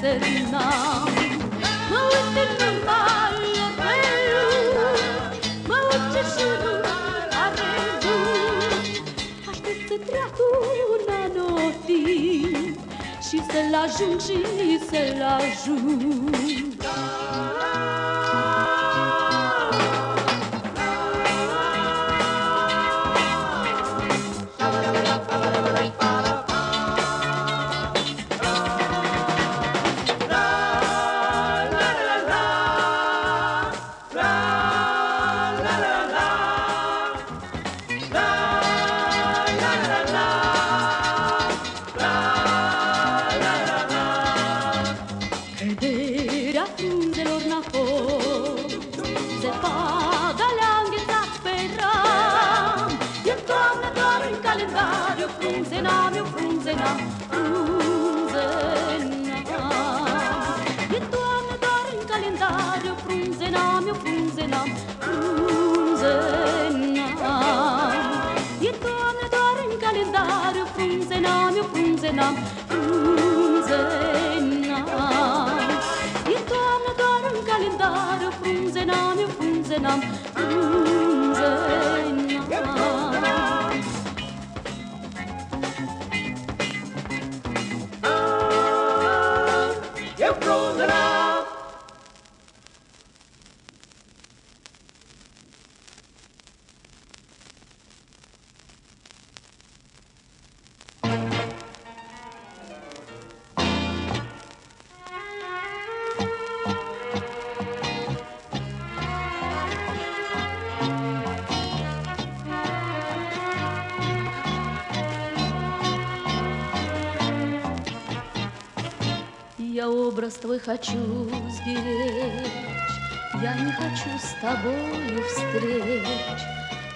țărâna Mă uit în urmare pe lume Mă uit ce șurul are bun Aștept treacuna notii Și să-l ajung și să-l ajung. Твой хочу сберечь, Я не хочу с тобою встреч.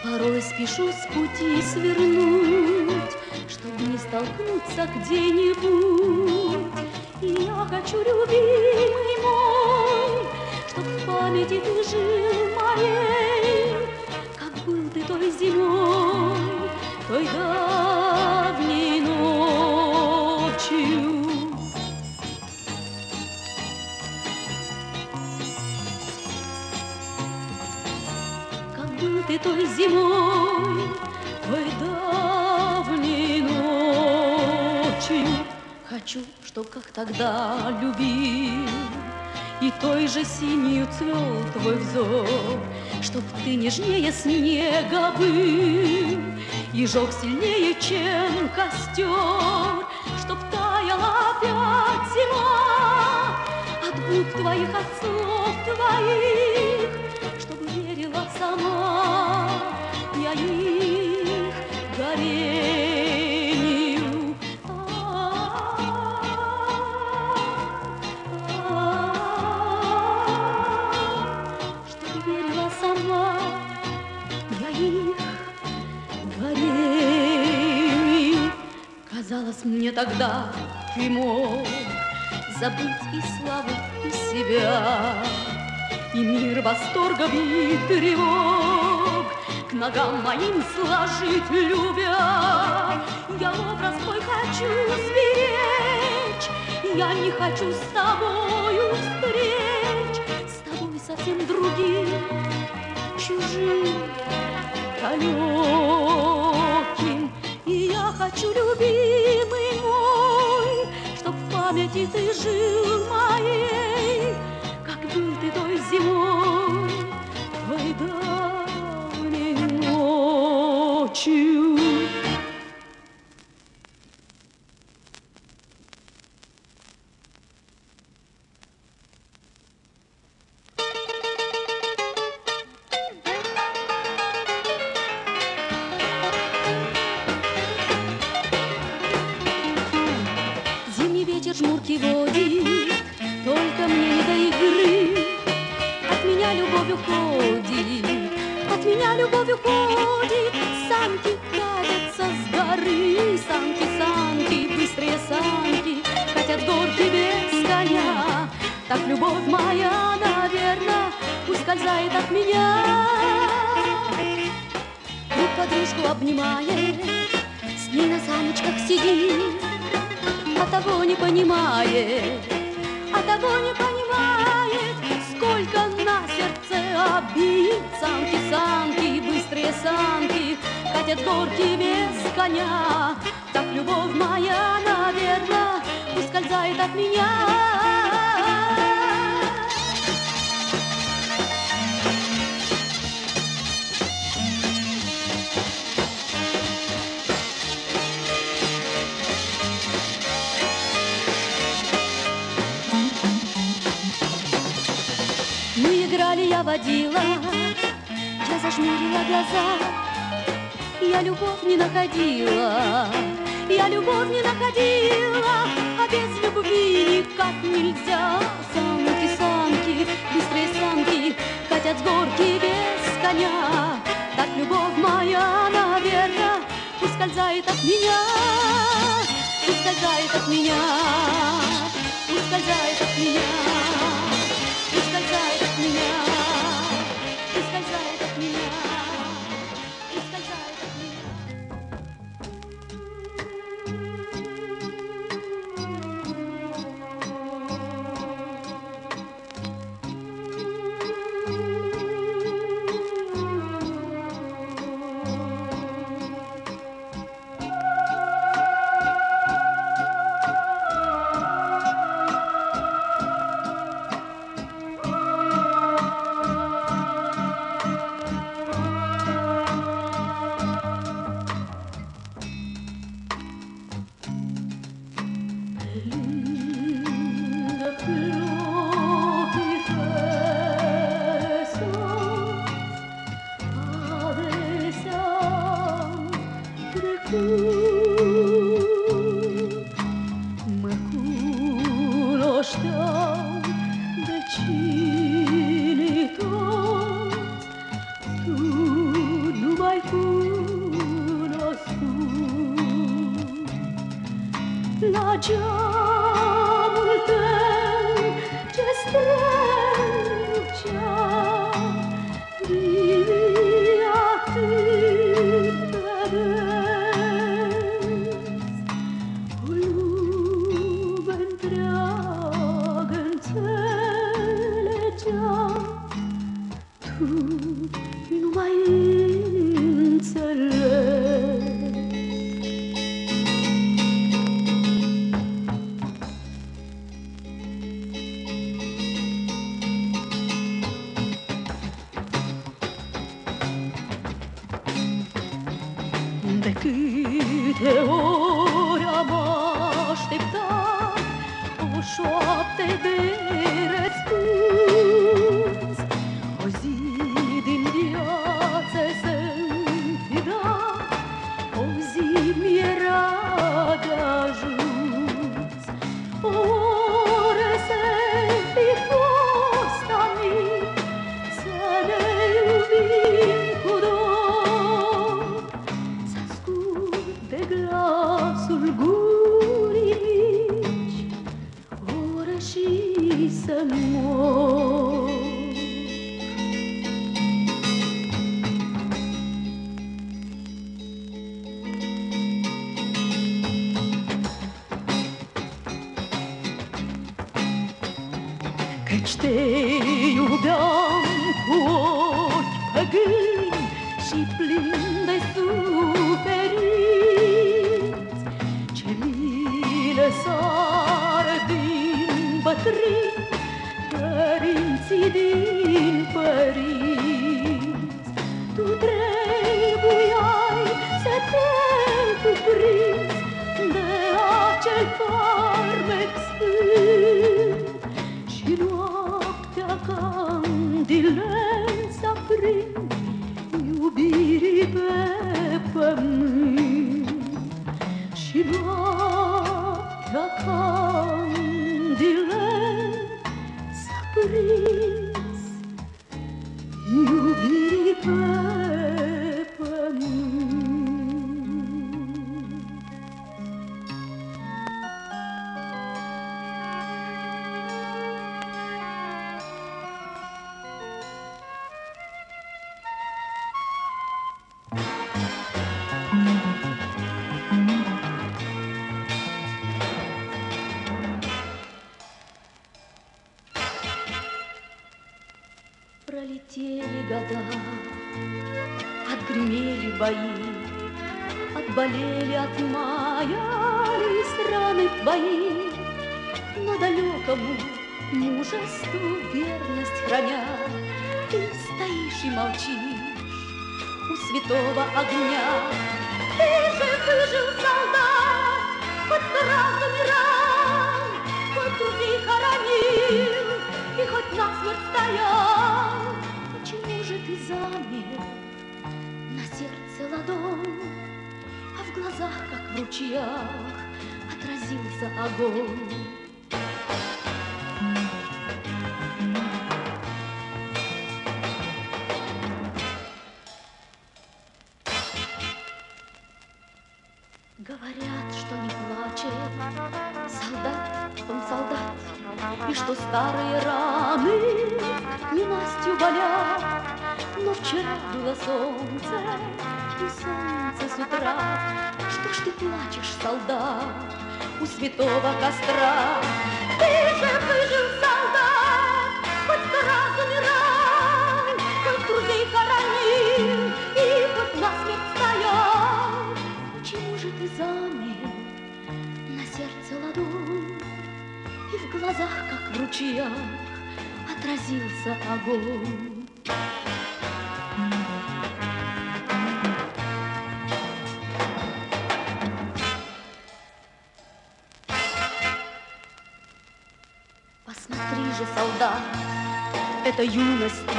Порой спешу с пути свернуть, Чтоб не столкнуться где-нибудь. И я хочу, любимый чтоб тогда любил, и той же синюю цвел твой взор, Чтоб ты нежнее снега был, И жег сильнее, чем костер, Чтоб таяла опять зима. От губ твоих, от слов твоих, верила сама я их горению. Казалось мне тогда, ты мог забыть и славу, и себя. И мир восторгов и тревог. К ногам моим сложить любя. Я образ твой хочу сберечь. Я не хочу с тобою встреч. С тобой совсем далеким И я хочу, любимый мой Чтоб в памяти ты жил моей был ты той зимой, той давней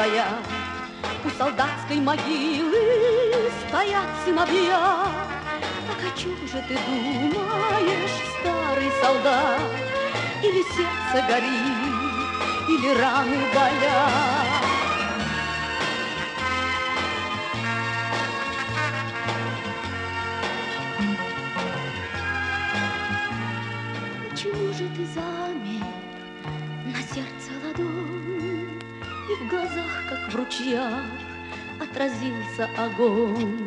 твоя. У солдатской могилы стоят сыновья. Так о чем же ты думаешь, старый солдат? или сердце горит, или раны болят. sa agong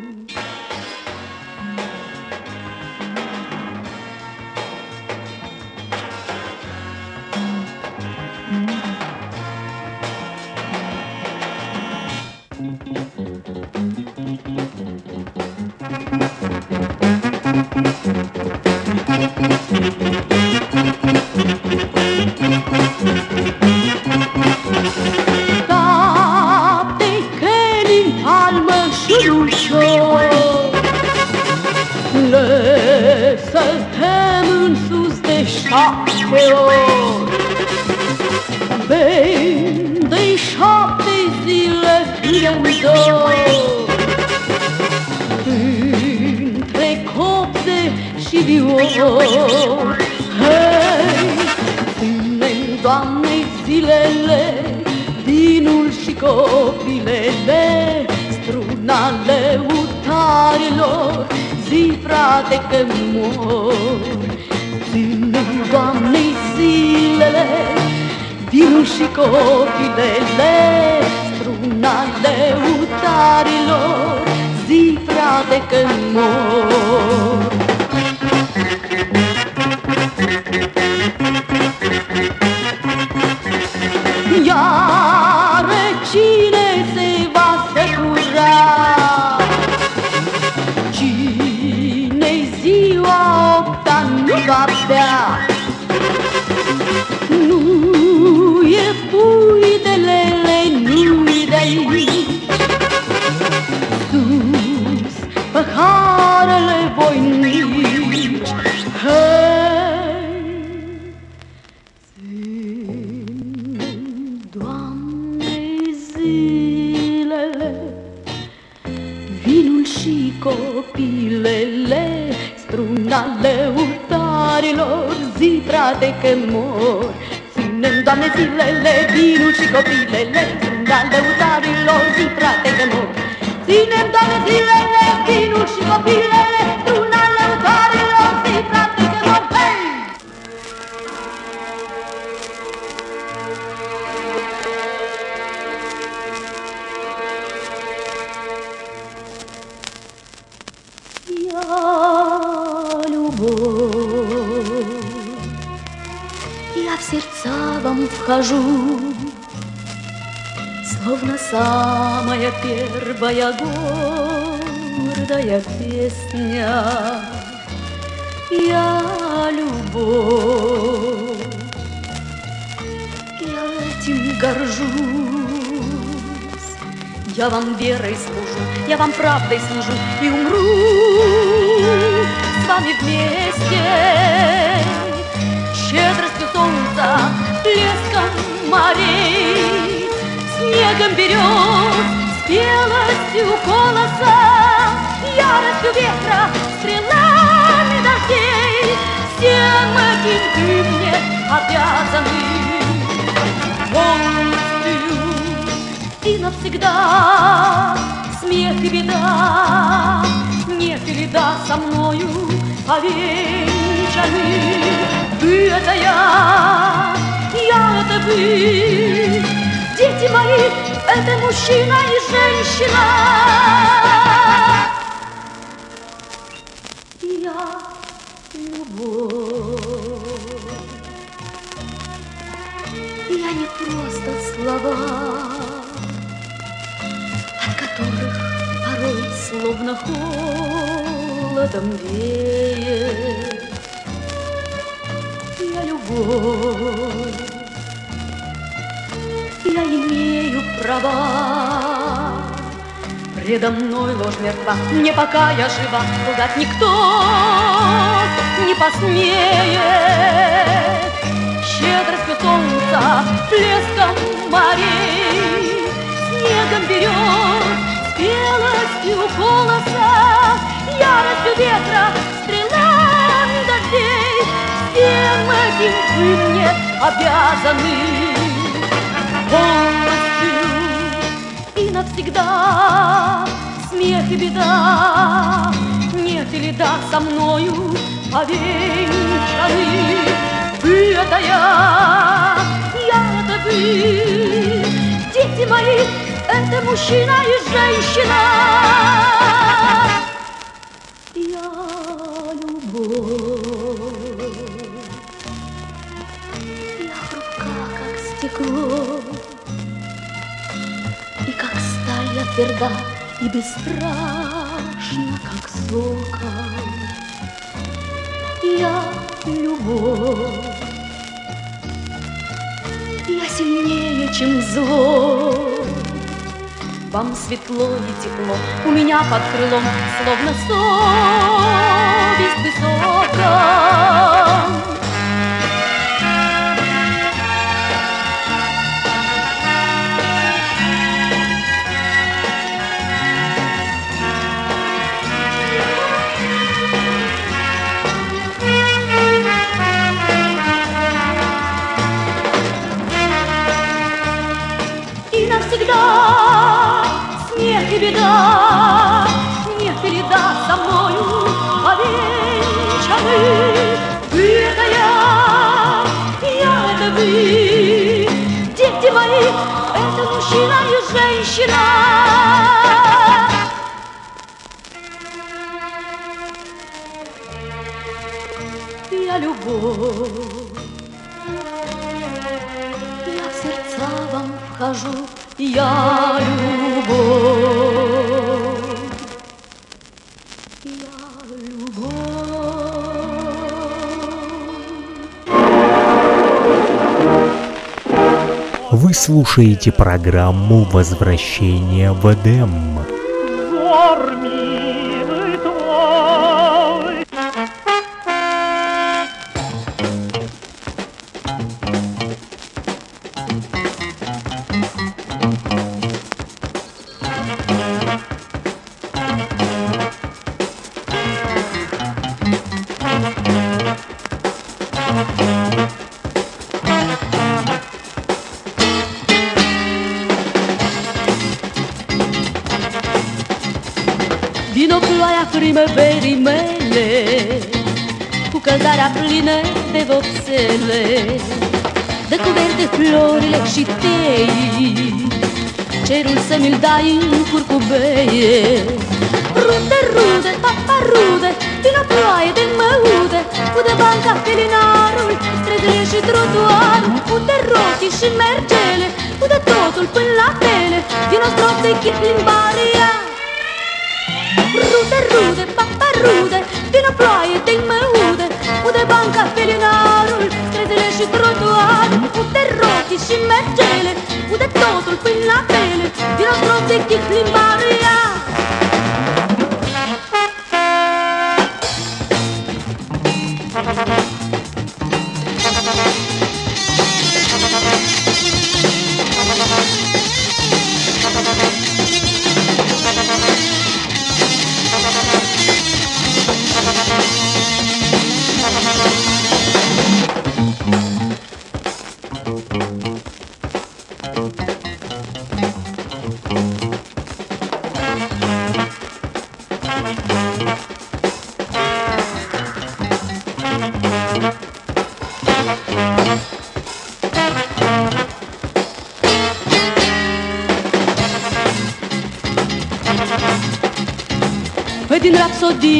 я вам правдой дети мои, это мужчина и женщина. Я любовь. Я не просто слова, от которых порой словно холодом веет. Я любовь. Права. Предо мной ложь мертва, не пока я жива, Лгать никто не посмеет. Щедростью солнца, плеском морей, Снегом берет, спелостью голоса, Яростью ветра, стрелами дождей, всем этим вы мне обязаны и навсегда. Смех и беда. Нет или да со мною повенчаны? Вы это я я это вы. Дети мои это мужчина и женщина тверда и бесстрашна, как сокол. Я любовь, я сильнее, чем зло. Вам светло и тепло, у меня под крылом, словно совесть я в сердца вам вхожу, я любовь, я любовь. Вы слушаете программу «Возвращение в Эдем». Вор stelle, da coverte flori le citei, c'era un semildai in curcubeie, rude, rude, paparude, din ploaie, del maude ude banca felinarul, trezele și trotuarul, ude rotii și mergele, ude totul quella la tele, din o strop de chip limbaria. Rude, rude, paparude, din ploaie, del maude Ude banca felinarul Străzile și trotuarul Ude rochii și mergele Ude totul până la pele Vino strop de chip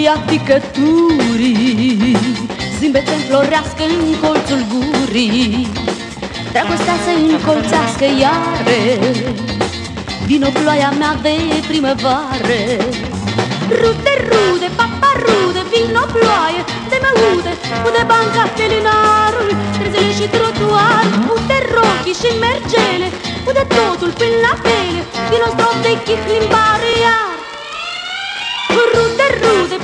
rapsodia picăturii Zâmbete înflorească în colțul gurii. Dragostea să încolțească iare Vino ploaia mea de primăvară. Rude, rude, papa rude Vino ploaie de mă ude Ude banca felinarul Străzile și trotuar Ude rochii și mergele Ude totul până la pele Vino strop de chih limbare iar. Rude, rude,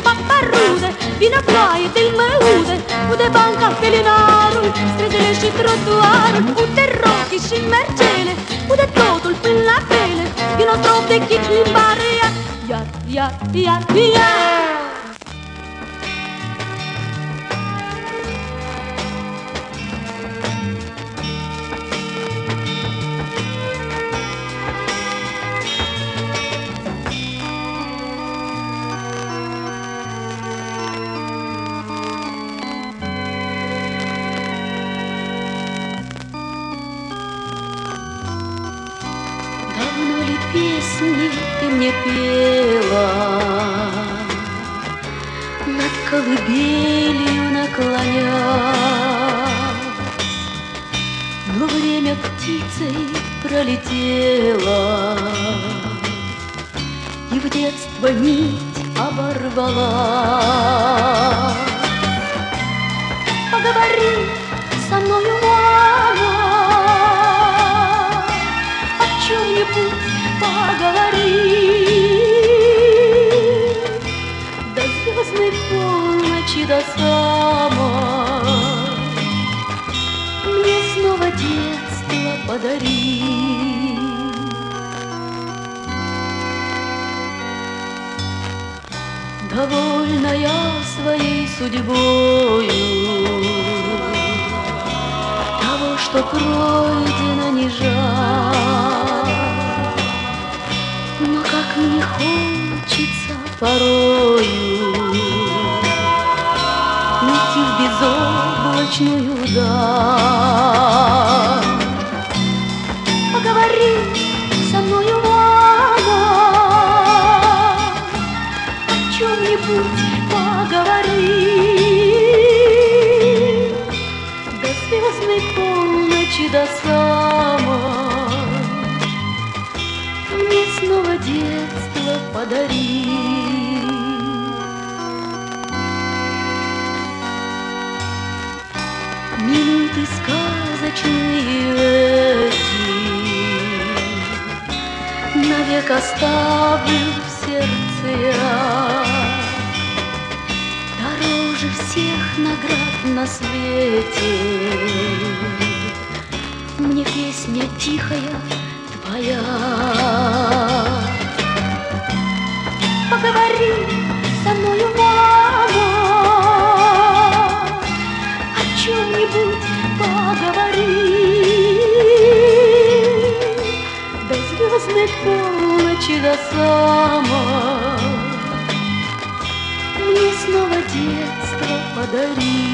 papa rude Vino ploaie de mă ude Ude banca felinarul Străzile și trotuarul Ude rochii și mergele Ude totul până la pele Vino strop de chih limbare iar Iar, iar, iar, iar довольная своей судьбою, того, что пройдено не жаль. Но как мне хочется порою Уйти в безоблачную даль, доставлю в сердце я Дороже всех наград на свете. Мне песня тихая твоя. Поговори со мною, мама О чем-нибудь поговори. До звездных пор скучила сама. Мне снова детство подари.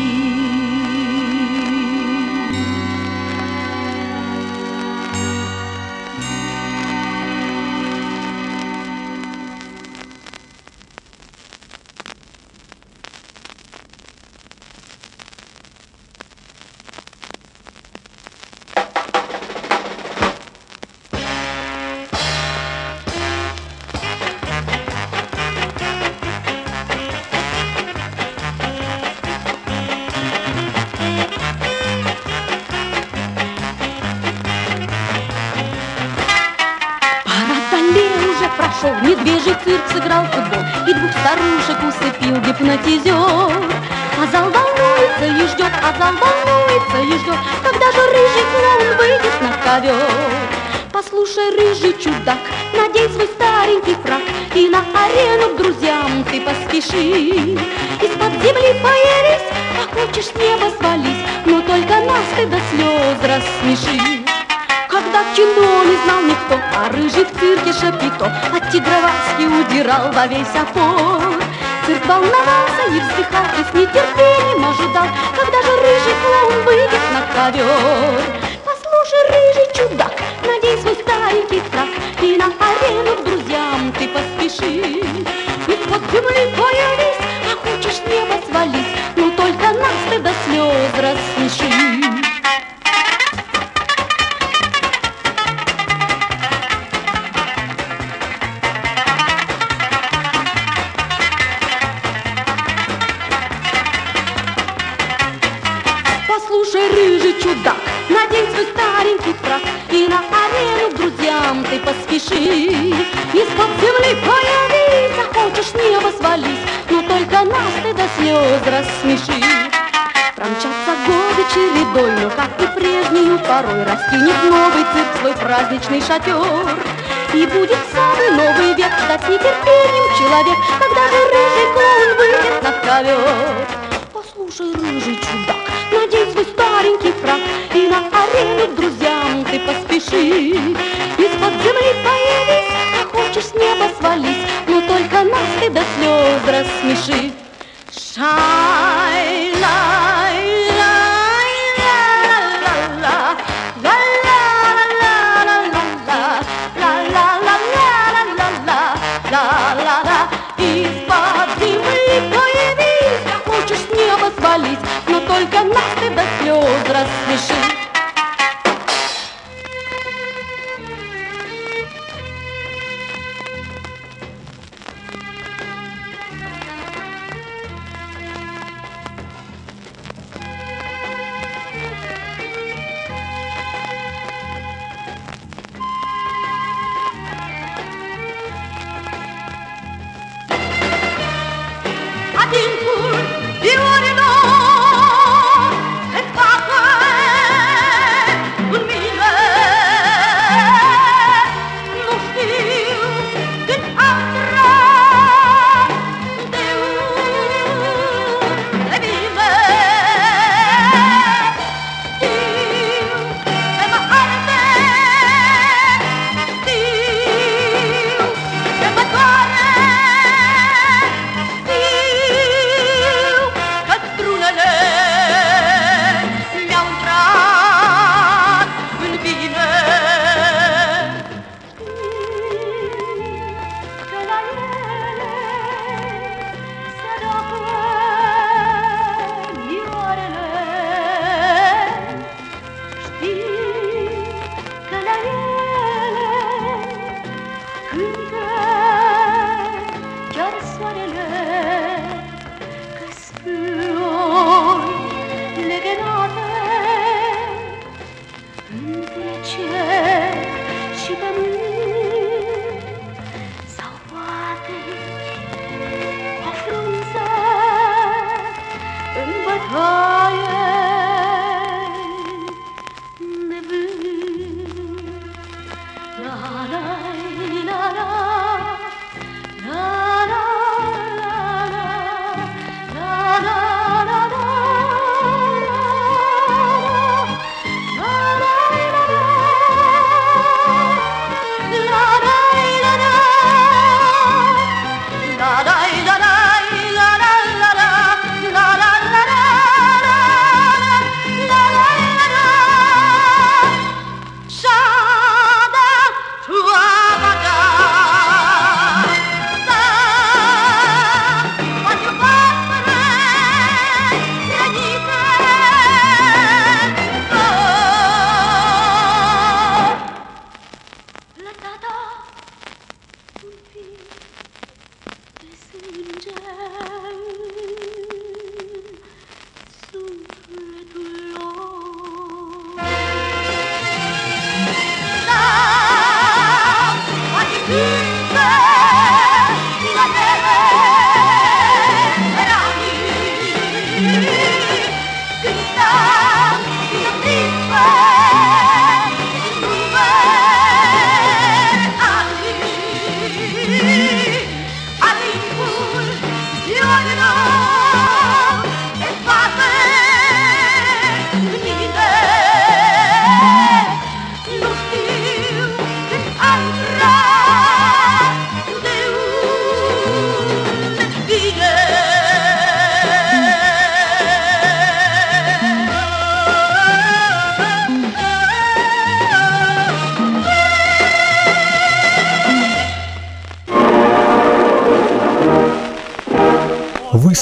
小虎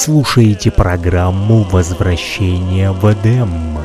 слушаете программу «Возвращение в Эдем».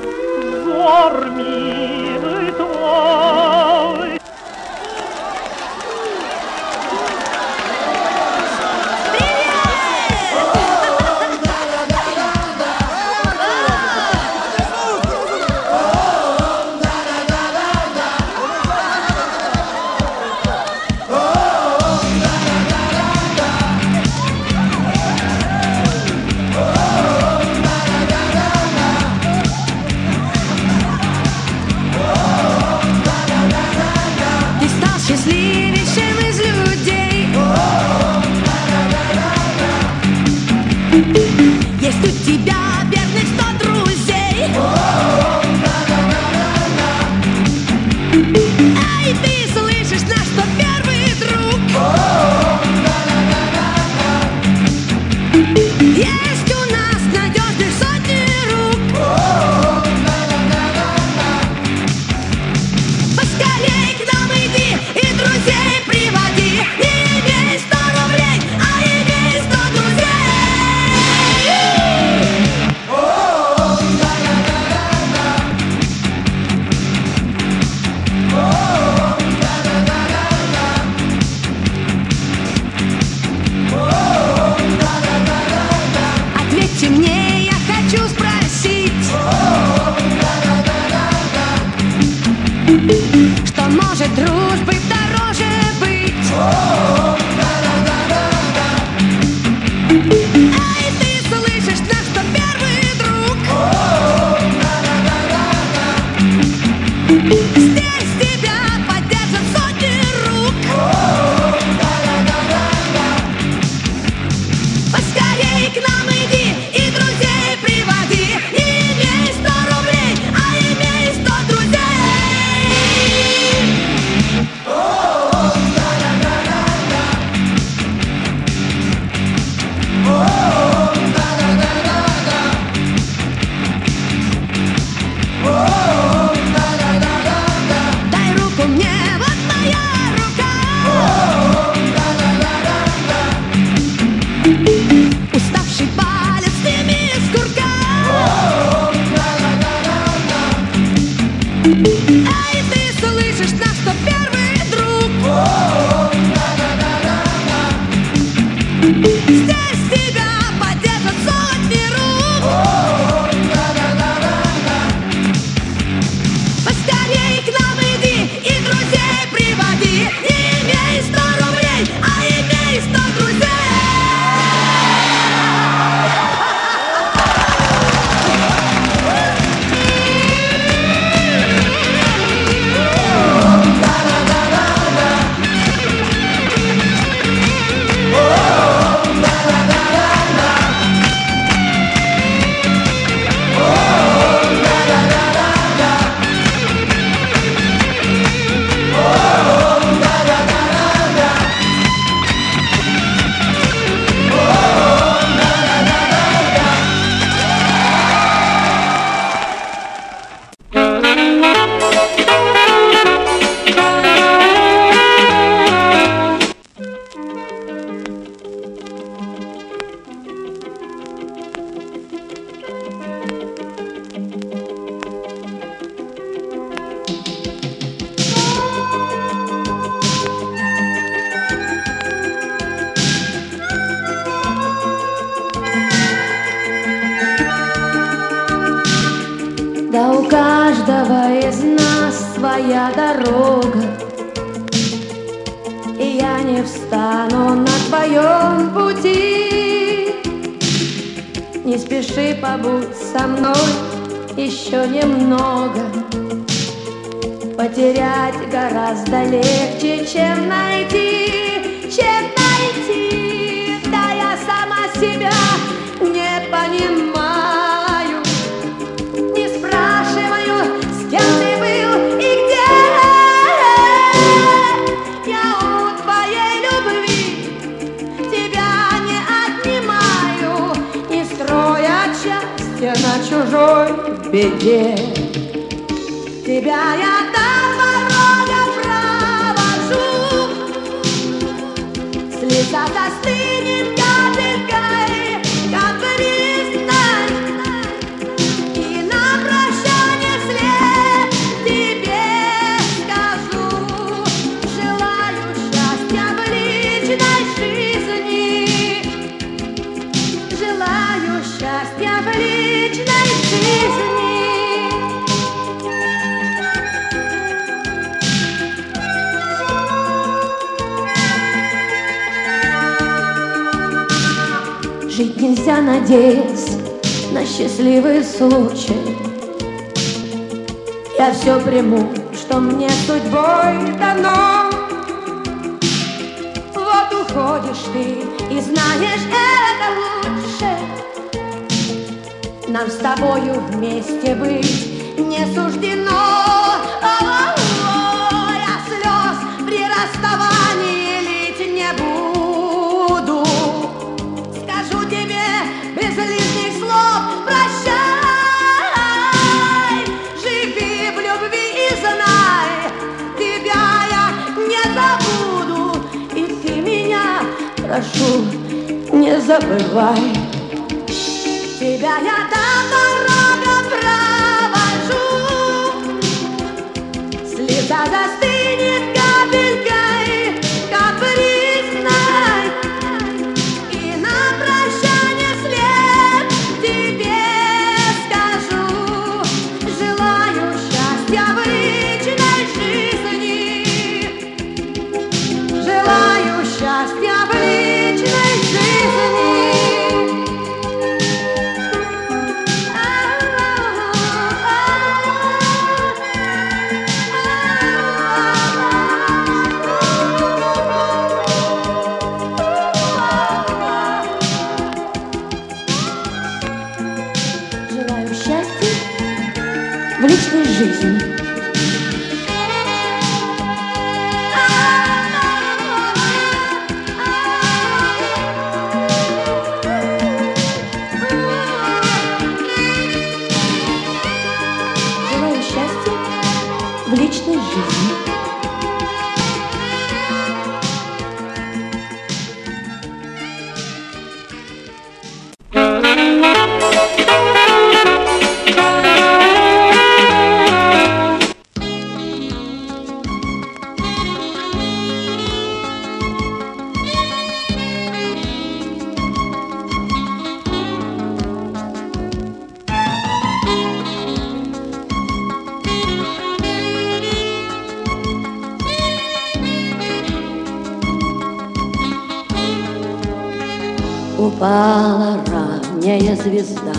Пала ранняя звезда,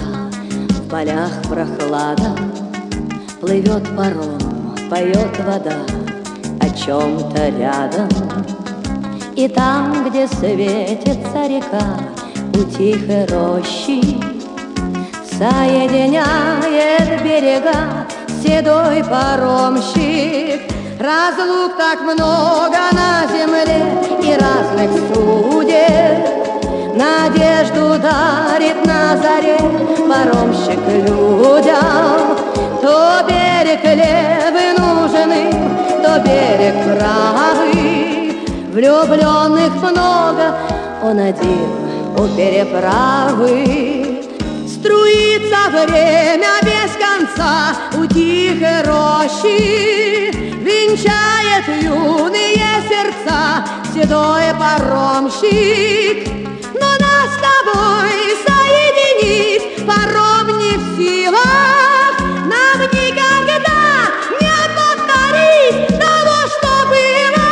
В полях прохлада, Плывет паром, поет вода О чем-то рядом. И там, где светится река, У тихой рощи Соединяет берега Седой паромщик. Разлук так много на земле И разных судеб, Надежду дарит на заре паромщик людям. То берег левый нужен им, то берег правый. Влюбленных много, он один у переправы. Струится время без конца у тихой рощи, Венчает юные сердца седой паромщик. силах нам никогда не повторить того, что было.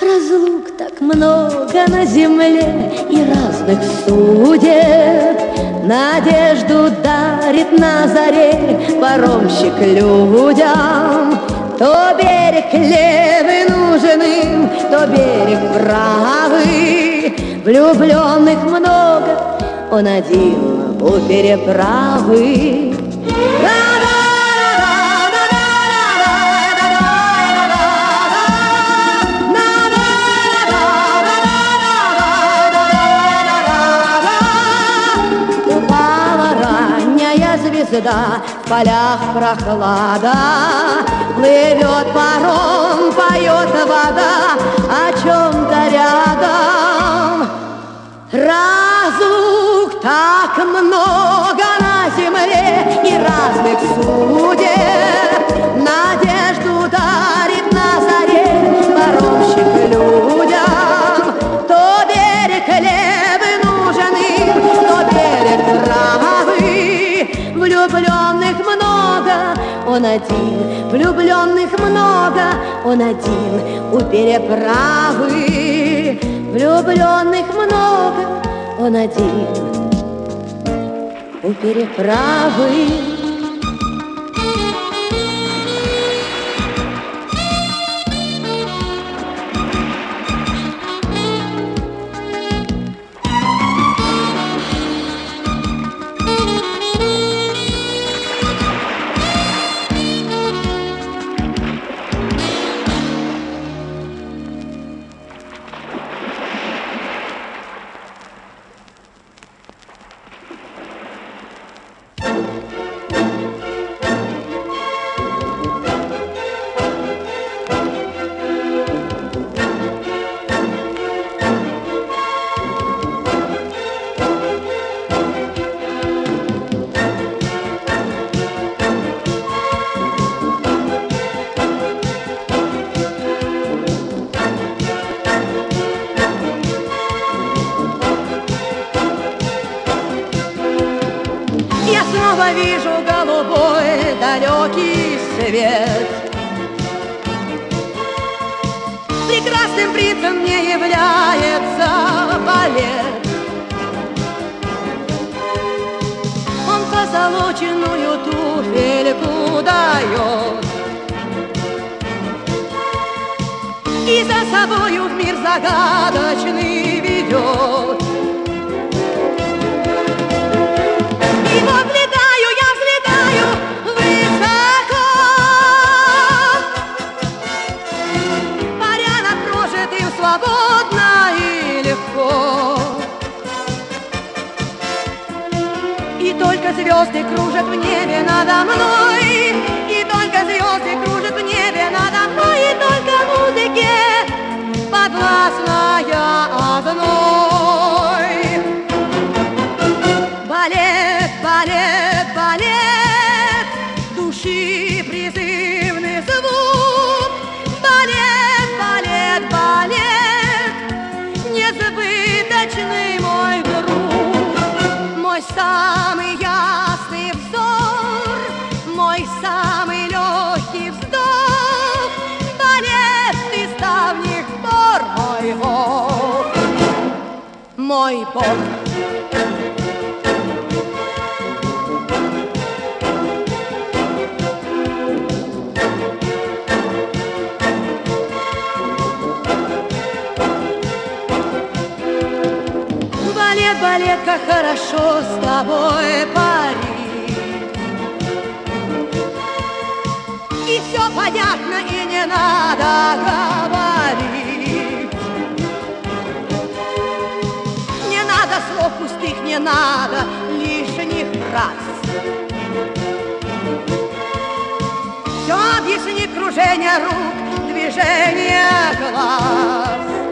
Разлук так много на земле и разных судеб. Надежду дарит на заре паромщик людям. То берег левый нужен им, то берег правый. Влюбленных много, он один у переправы. звезда, в полях прохлада, Плывет паром, поет вода о чем-то. Так много на земле и разных судеб, Надежду дарит на заре паромщик людям. То берег левый нужен им, то берег правый, влюбленных много, он один, влюбленных много, он один. У переправы. Влюбленных много, он один у переправы. Мой бог. Балет, балет, как хорошо с тобой пари. И все понятно, и не надо говорить. Пустых, не надо лишних фраз. Все объяснит кружение рук, движение глаз.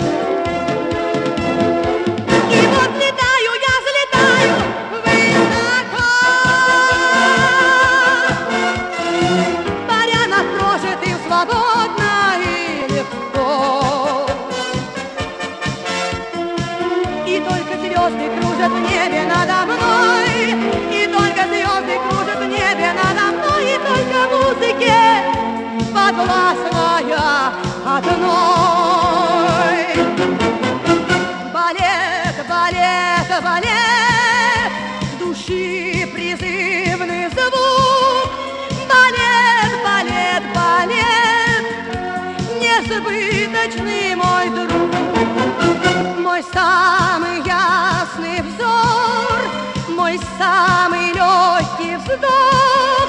Самый легкий вздох.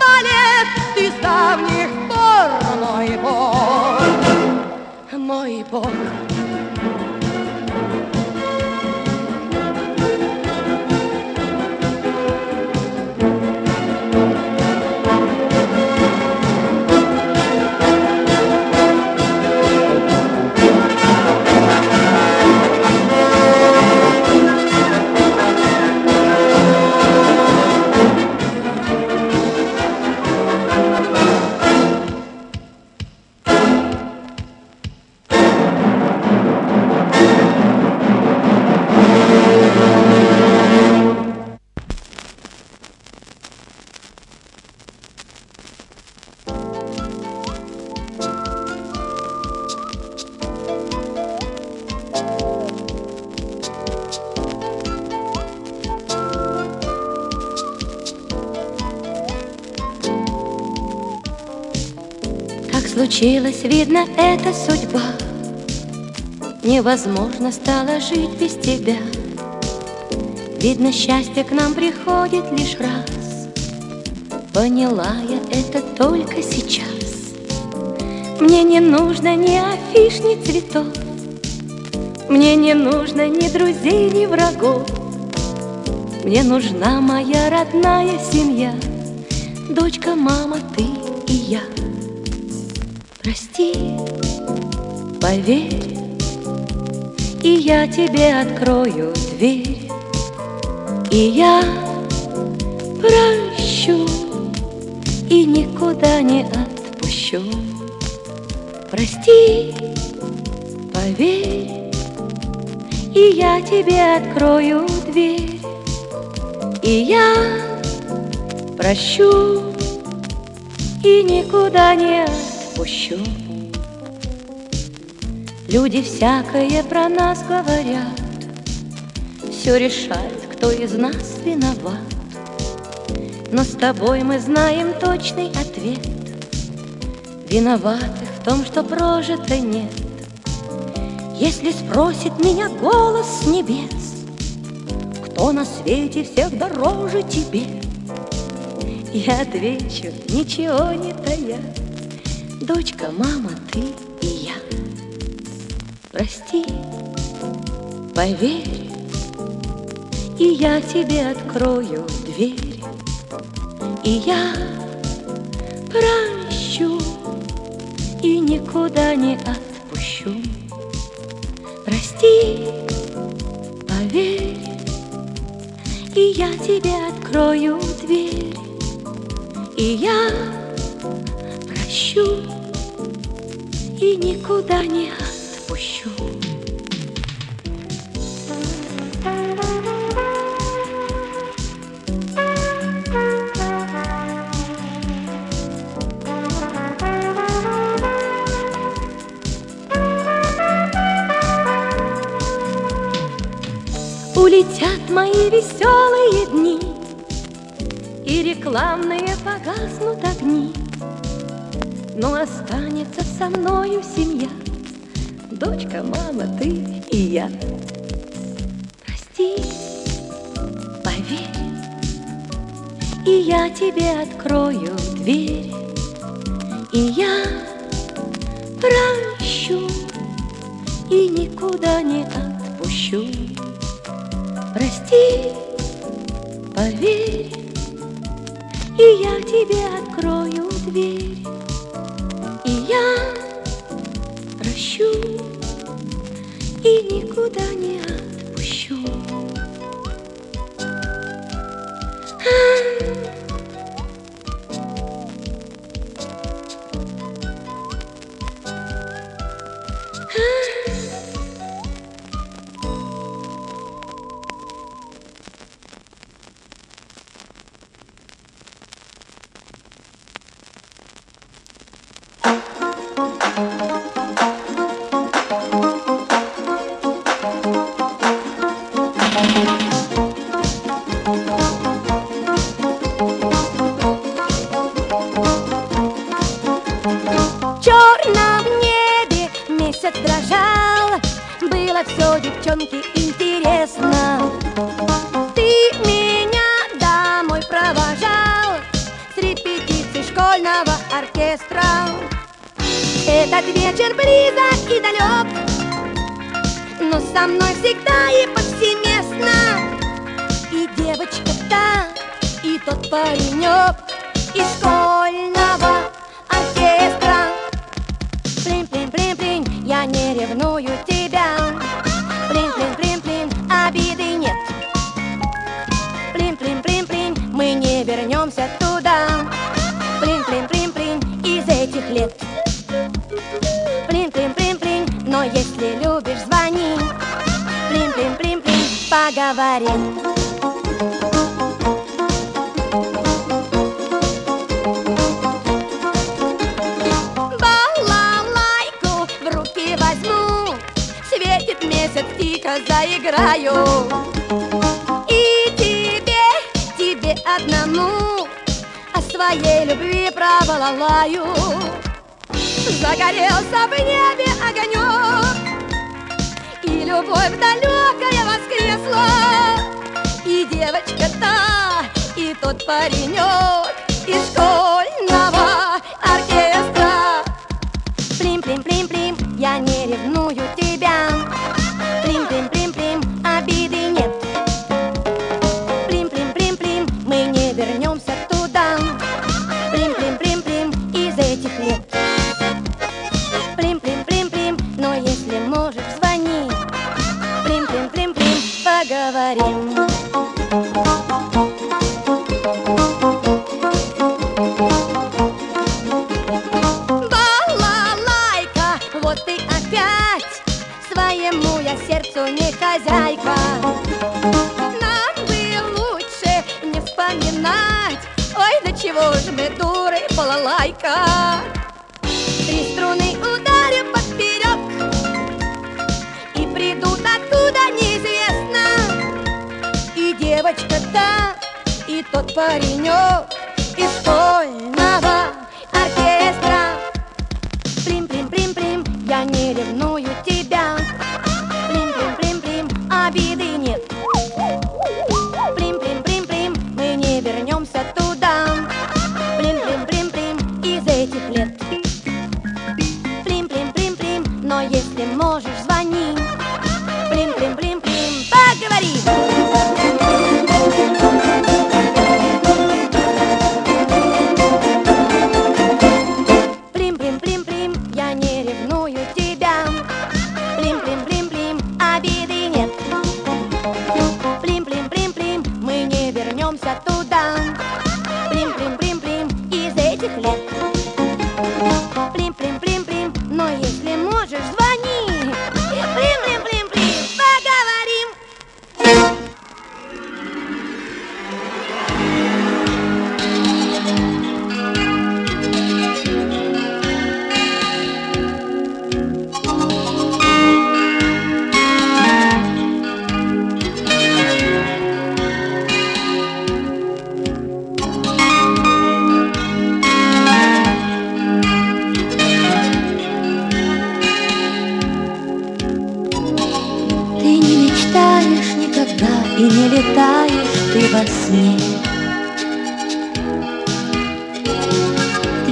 Балет, ты с давних пор мой Бог, мой Бог. Случилось, видно, это судьба. Невозможно стало жить без тебя. Видно, счастье к нам приходит лишь раз. Поняла я это только сейчас. Мне не нужно ни афиш, ни цветов. Мне не нужно ни друзей, ни врагов. Мне нужна моя родная семья. Дочка, мама, Прости, поверь, и я тебе открою дверь, и я прощу и никуда не отпущу. Прости, поверь, и я тебе открою дверь, и я прощу и никуда не отпущу отпущу. Люди всякое про нас говорят, Все решает, кто из нас виноват. Но с тобой мы знаем точный ответ. Виноваты в том, что прожито нет. Если спросит меня голос с небес, Кто на свете всех дороже тебе, Я отвечу, ничего не тая. Дочка, мама, ты и я. Прости, поверь И я тебе открою дверь. И я прощу И никуда не отпущу. Прости, поверь И я тебе открою дверь. И я прощу и никуда не отпущу. Улетят мои веселые дни, И рекламные погаснут огни. Но останется со мною семья, Дочка, мама, ты и я. Прости, поверь, И я тебе открою дверь, И я прощу И никуда не отпущу. Прости, поверь, И я тебе открою дверь, я прощу и никуда не отпущу.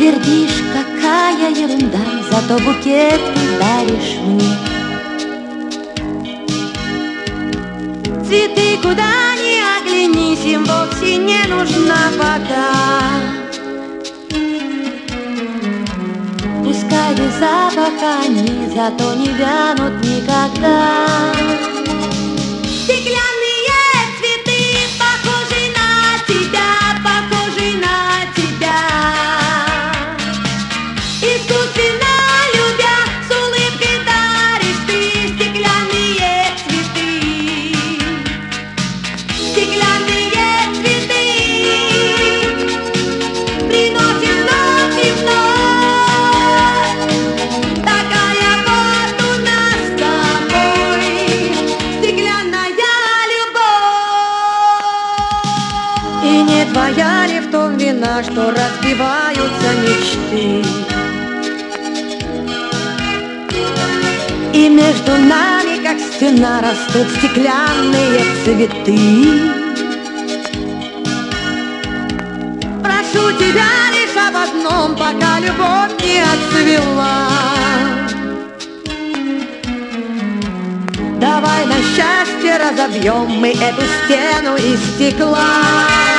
Твердишь, какая ерунда, зато букет ты даришь мне. Цветы куда ни оглянись, им вовсе не нужна вода. Пускай без запаха они зато не вянут никогда. Стеклянные между нами, как стена, растут стеклянные цветы. Прошу тебя лишь об одном, пока любовь не отцвела. Давай на счастье разобьем мы эту стену из стекла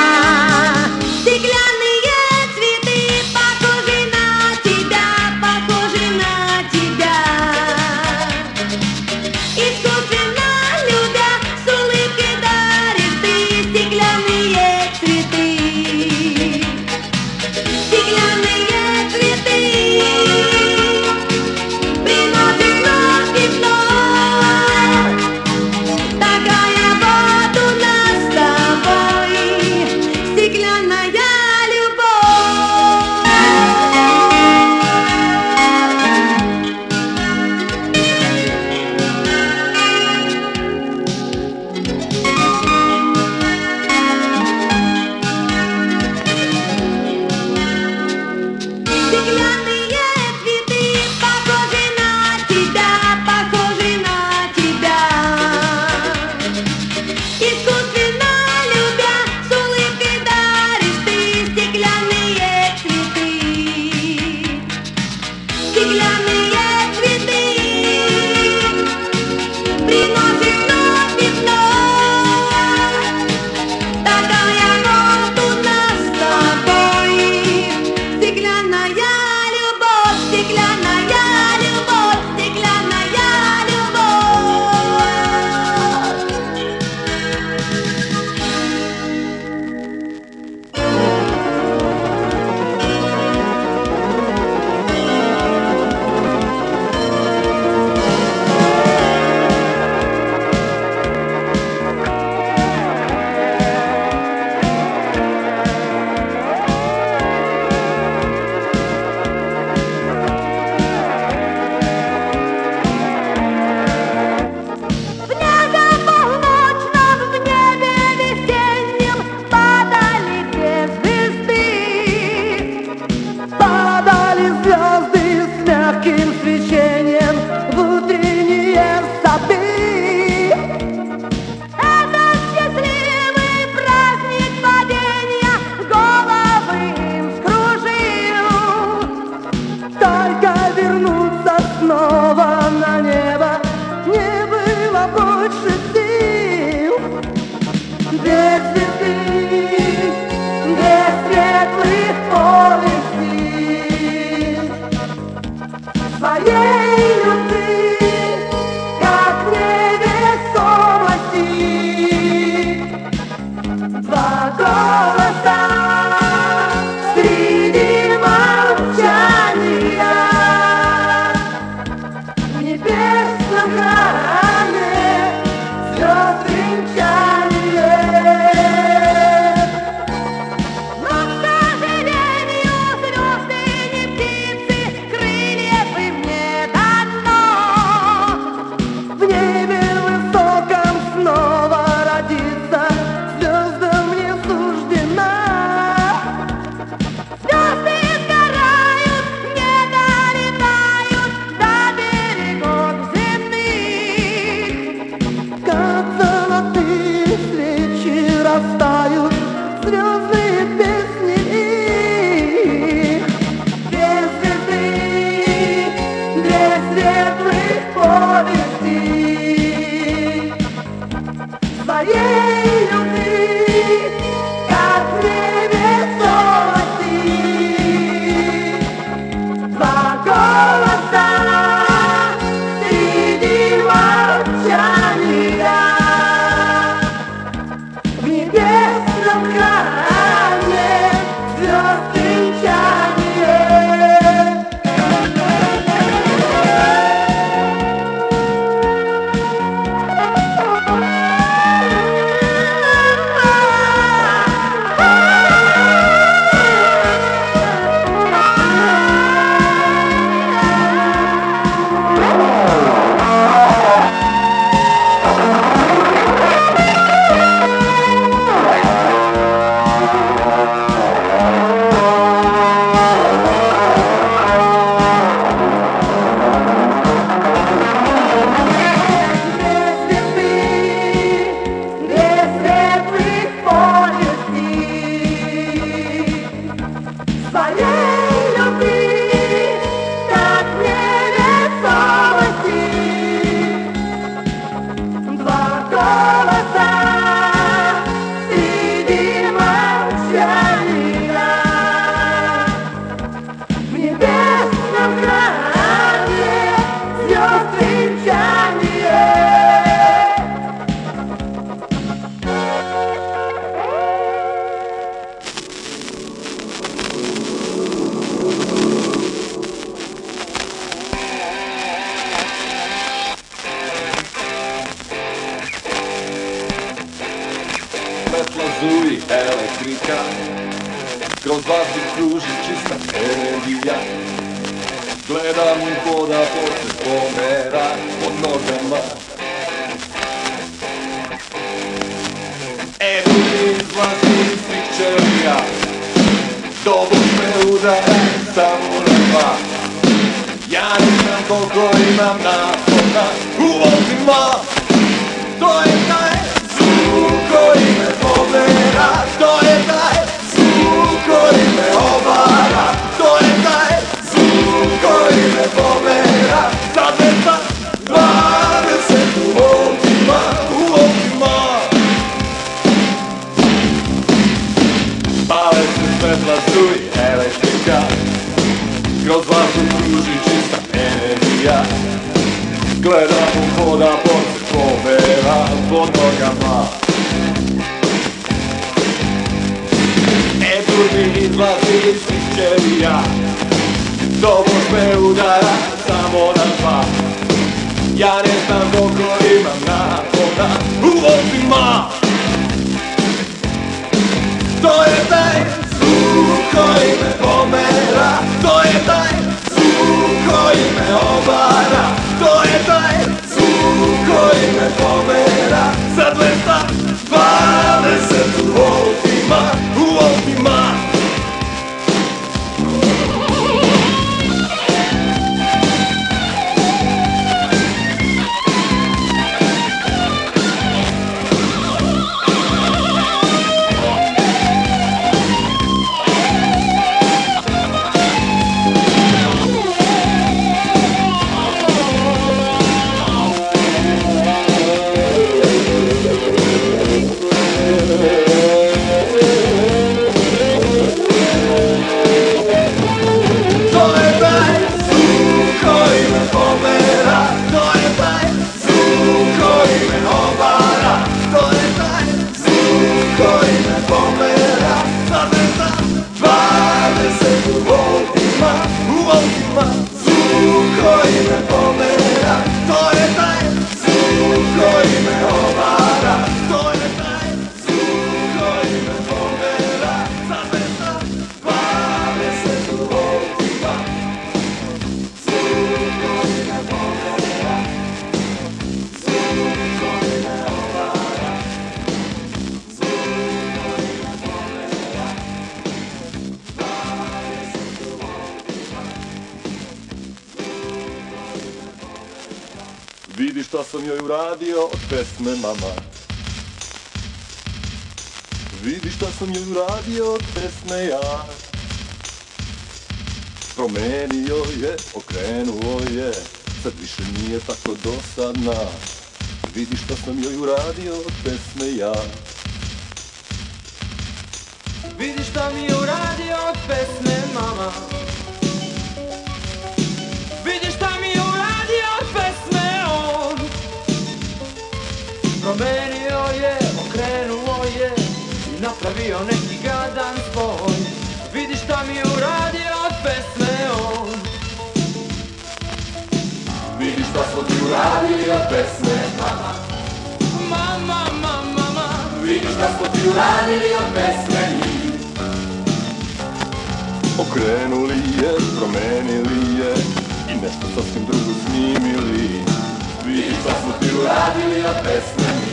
je napravio neki gadan spoj Vidi šta mi je uradio pesme on. Vidi šta smo ti uradili od pesme mama. Mama, mama, mama. Vidi šta smo ti uradili od pesme Okrenuli je, promenili je I nešto sasvim drugo snimili. Vidi šta smo ti uradili od pesme mi.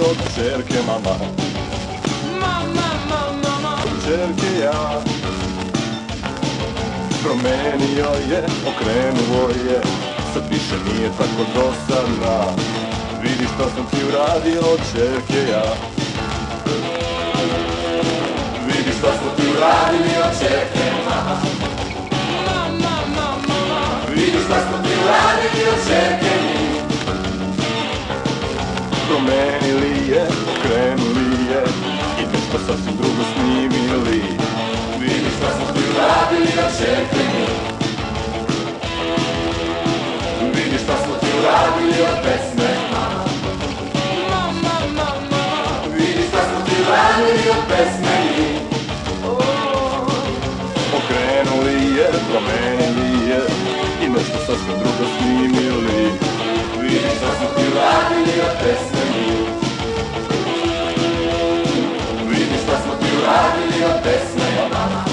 od čerke mama. Mama, mama, mama. Čerke ja. Promenio je, okrenuo je. Sad više nije tako dosadna Vidi što sam ti uradio od čerke ja. Vidi što sam ti uradio od čerke mama. Mama, mama, mama. Vidi što sam ti uradio od čerke mama promenili je, okrenuli je I nešto sasvim drugo snimili. Vidi šta smo ti uradili, očekaj Vidi šta smo ti uradili od pesme. Vidi šta smo ti uradili od pesme Okrenuli je, promenili je I nešto sasvim drugo snimili. Vidi šta smo ti uradili od pesme. radili od pesme o nama.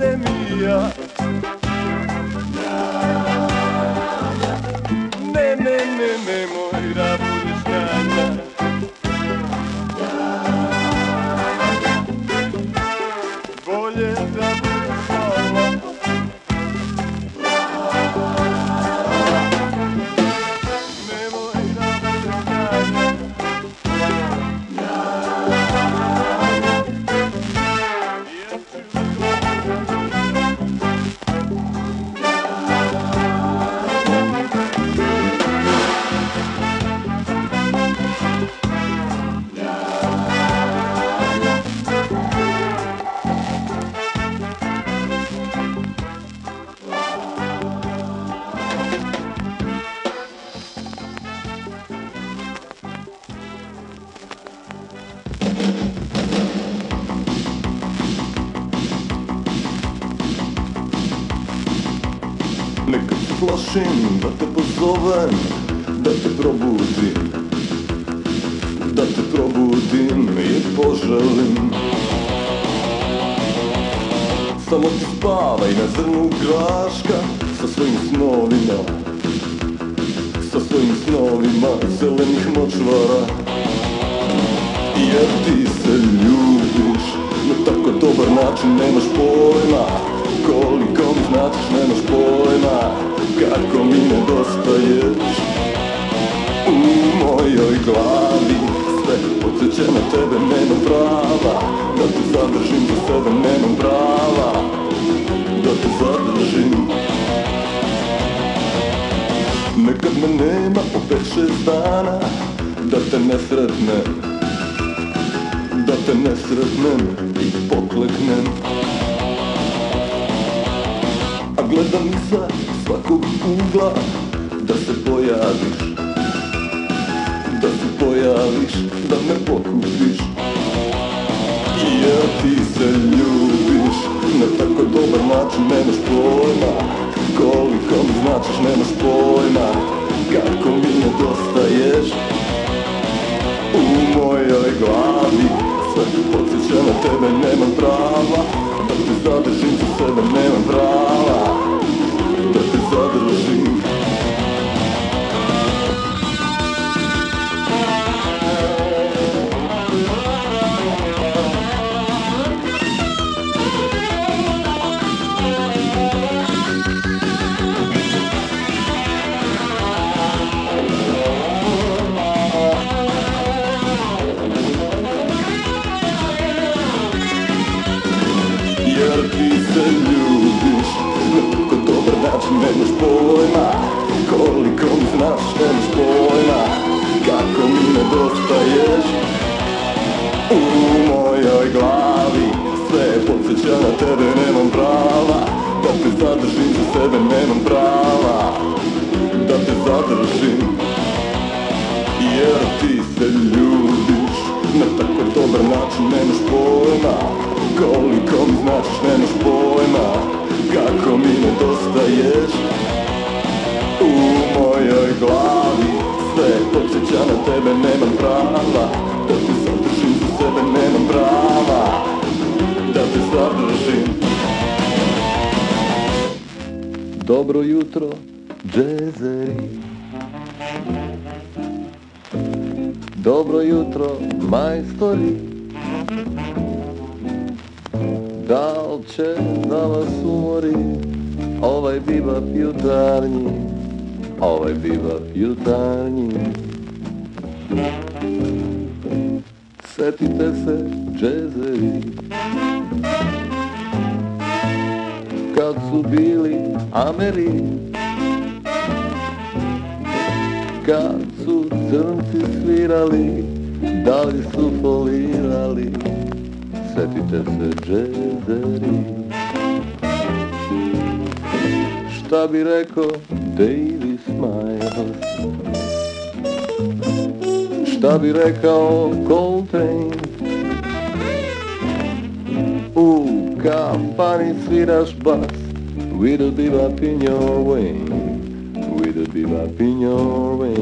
pandemia. šta bi rekao Coltrane. U kampani sviraš bas With a bebop in your way With a bebop in your way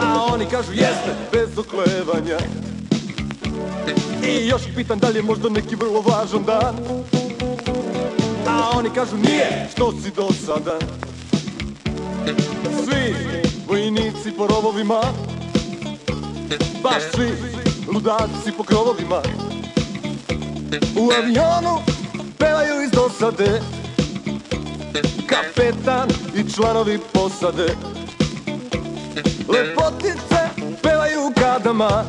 A oni kažu jeste, bez oklevanja. I još ih pitam da li je možda neki vrlo važan dan? A oni kažu nije, što si do sada? Svi vojnici po rovovima Baš svi ludaci po krovovima U avionu pevaju iz dosade Kapetan i članovi posade Lepotice pevaju u kadama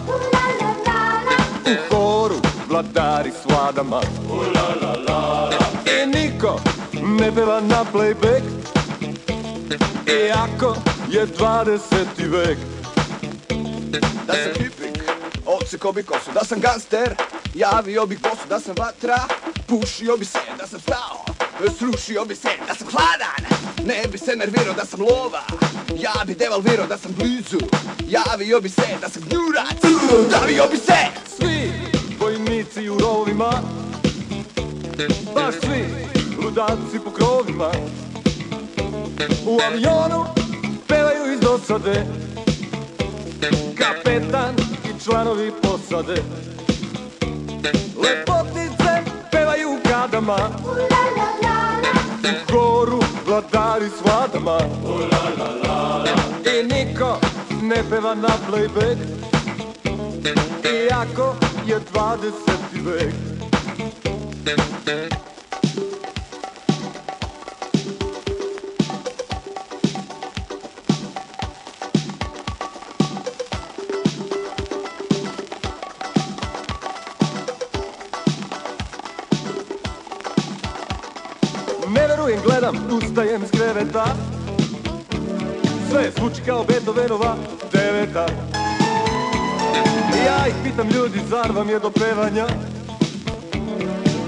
U horu vladari s vladama. I niko ne peva na playback. Iako je 20. vek. Da sam pipik, odsekao bi kosu. Da sam gangster, javio bih bosu Da sam vatra, pušio bi se. Da sam stao, srušio bi se. Da sam hladan, ne bi se nervirao. Da sam lova, ja bi devalvirao Da sam blizu, javio bi se Da sam gnjurac, davio bi se. Svi vojnici u rovima Baš svi ludaci po krovima. U avionu pevaju iz dosade. Kapetan i članovi posade. Lepotice pevaju u kadama U koru vladari s vladama I niko ne peva na playback Iako je 20. vek ustajem iz kreveta. Sve zvuči kao Beethovenova deveta. Ja ih pitam ljudi, zar vam je do pevanja?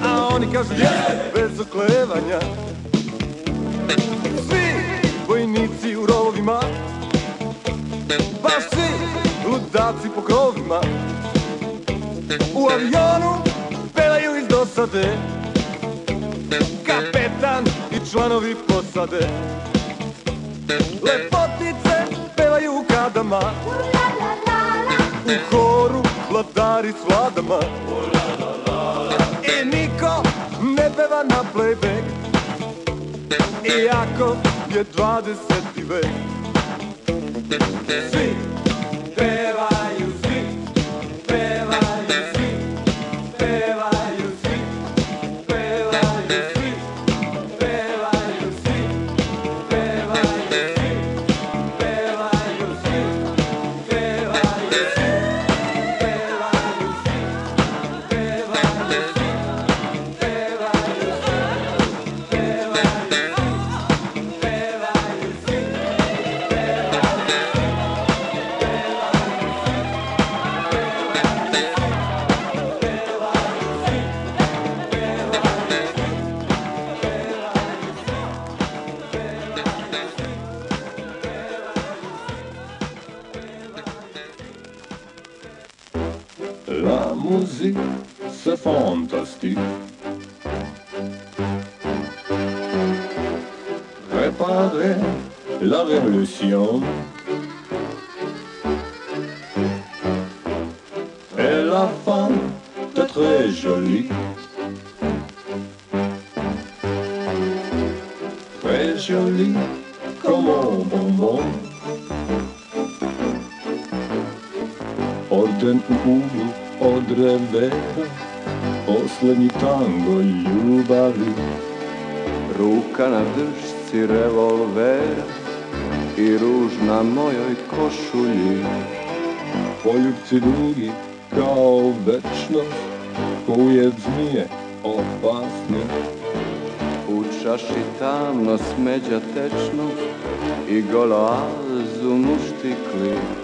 A oni kažu je, bez oklevanja. Svi vojnici u rovima Baš svi ludaci po krovima U avionu pevaju iz dosade. Kapetan članovi posade. Lepotice pevaju u kadama. U horu vladari s vladama. I niko ne peva na playback. Iako je 20. vek svi pevaju, ruci revolver i ruž na mojoj košulji. Poljubci dugi kao večnost, kuje zmije opasni. U čaši tamno smeđa tečnost i golazu muštikli.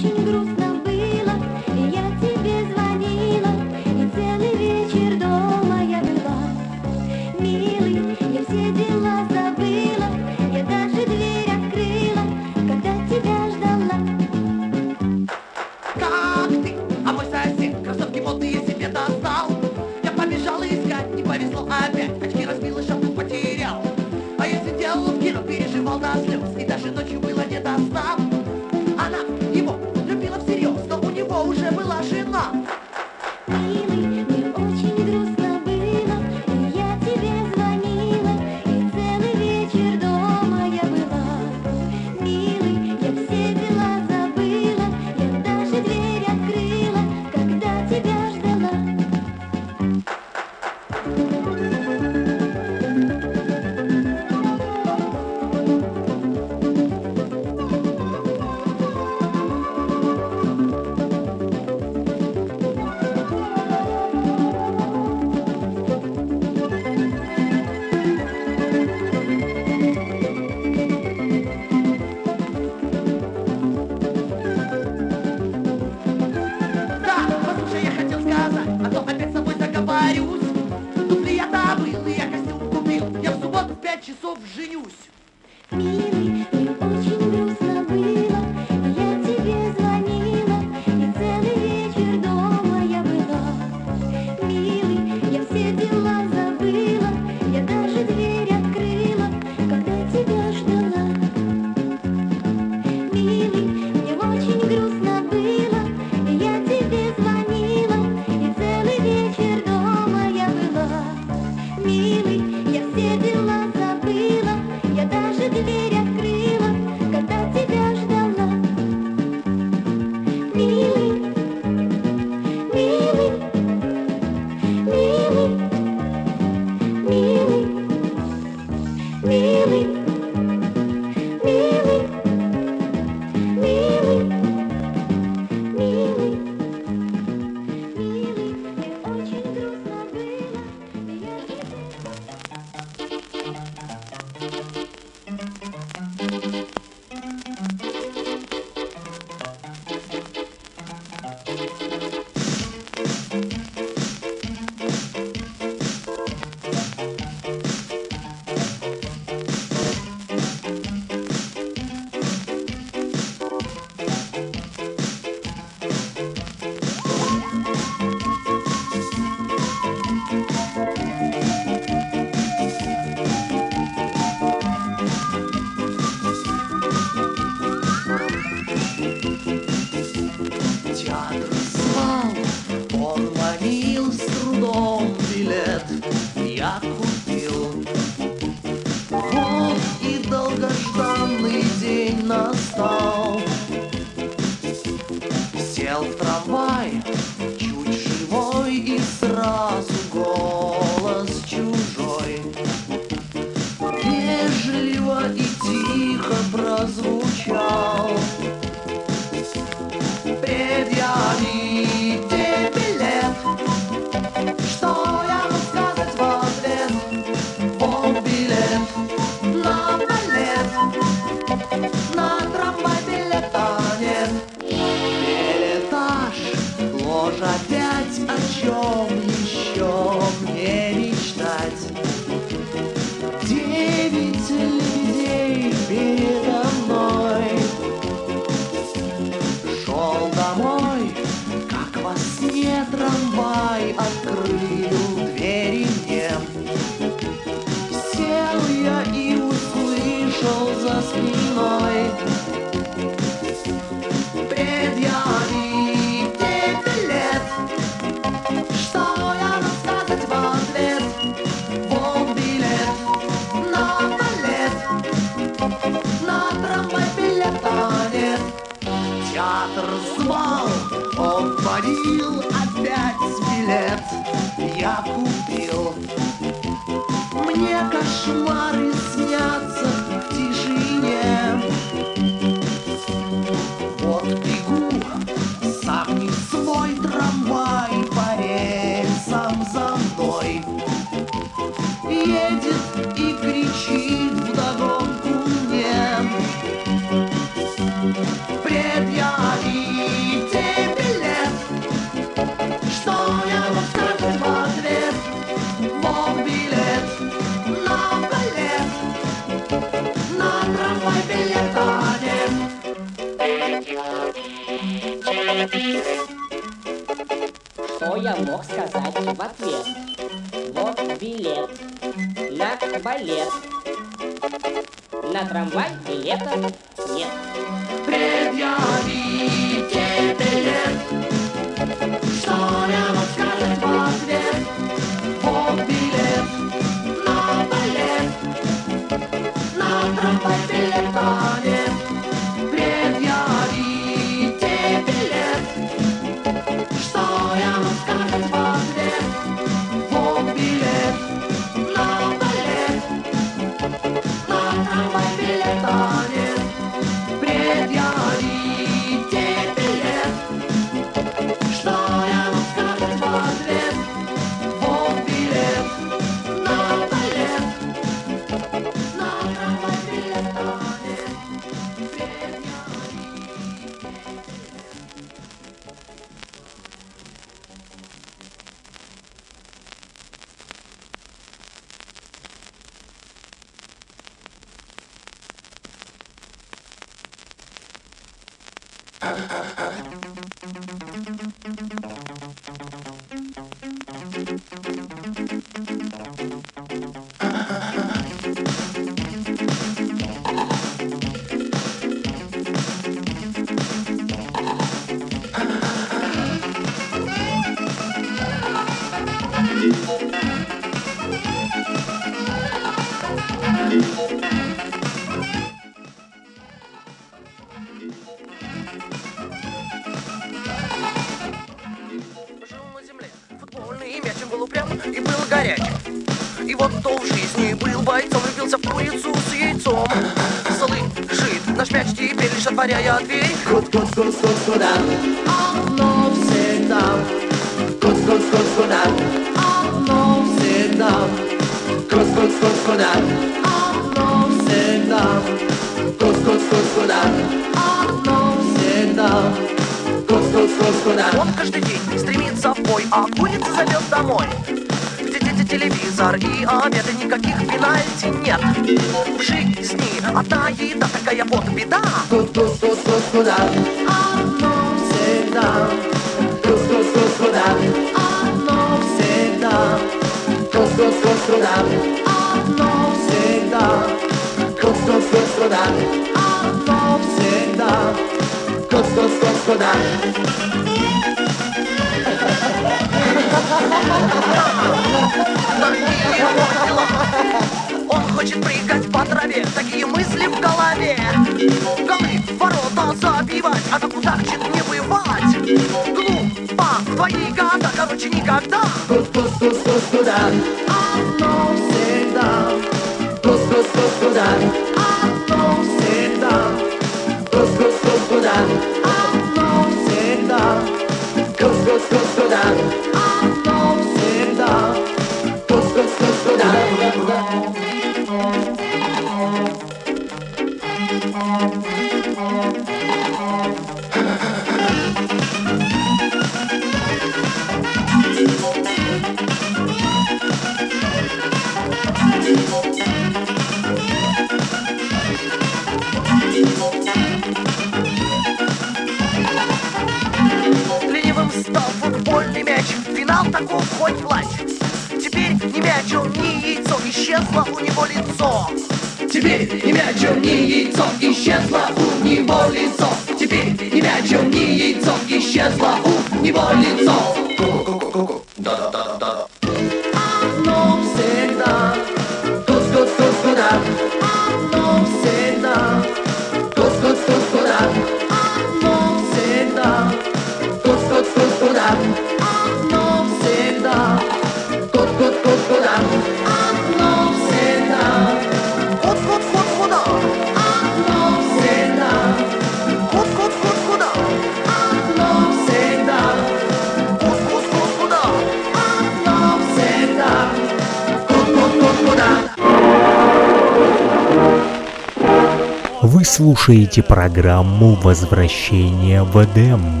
Слушаете программу «Возвращение в Эдем».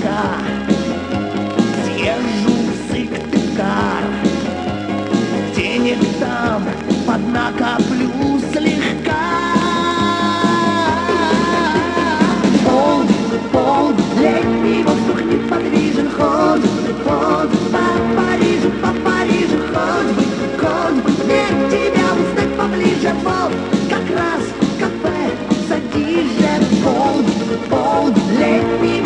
Сыктывкарска, съезжу в Сыктывкар, денег там поднакоплю слегка. Пол, пол, летний воздух неподвижен, ходит, ходит по Парижу, по Парижу, ходит, ходит, нет тебя узнать поближе, пол как раз кафе, садись же, пол, пол, летний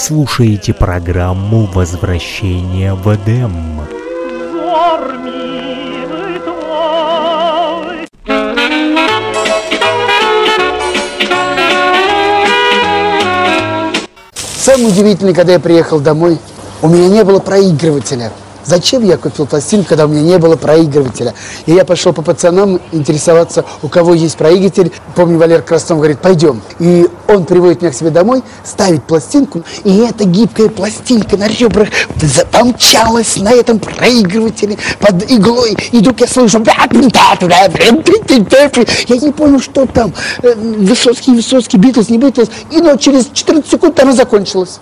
слушаете программу «Возвращение в Эдем». Самое удивительное, когда я приехал домой, у меня не было проигрывателя. Зачем я купил пластинку, когда у меня не было проигрывателя? И я пошел по пацанам интересоваться, у кого есть проигрыватель. Помню, Валер Крастом говорит, пойдем. И он приводит меня к себе домой, ставит пластинку, и эта гибкая пластинка на ребрах помчалась на этом проигрывателе под иглой. И вдруг я слышу, я не понял, что там. Э, Высоцкий, Высоцкий, Битлз, не Битлз. И ну, через 14 секунд она закончилась.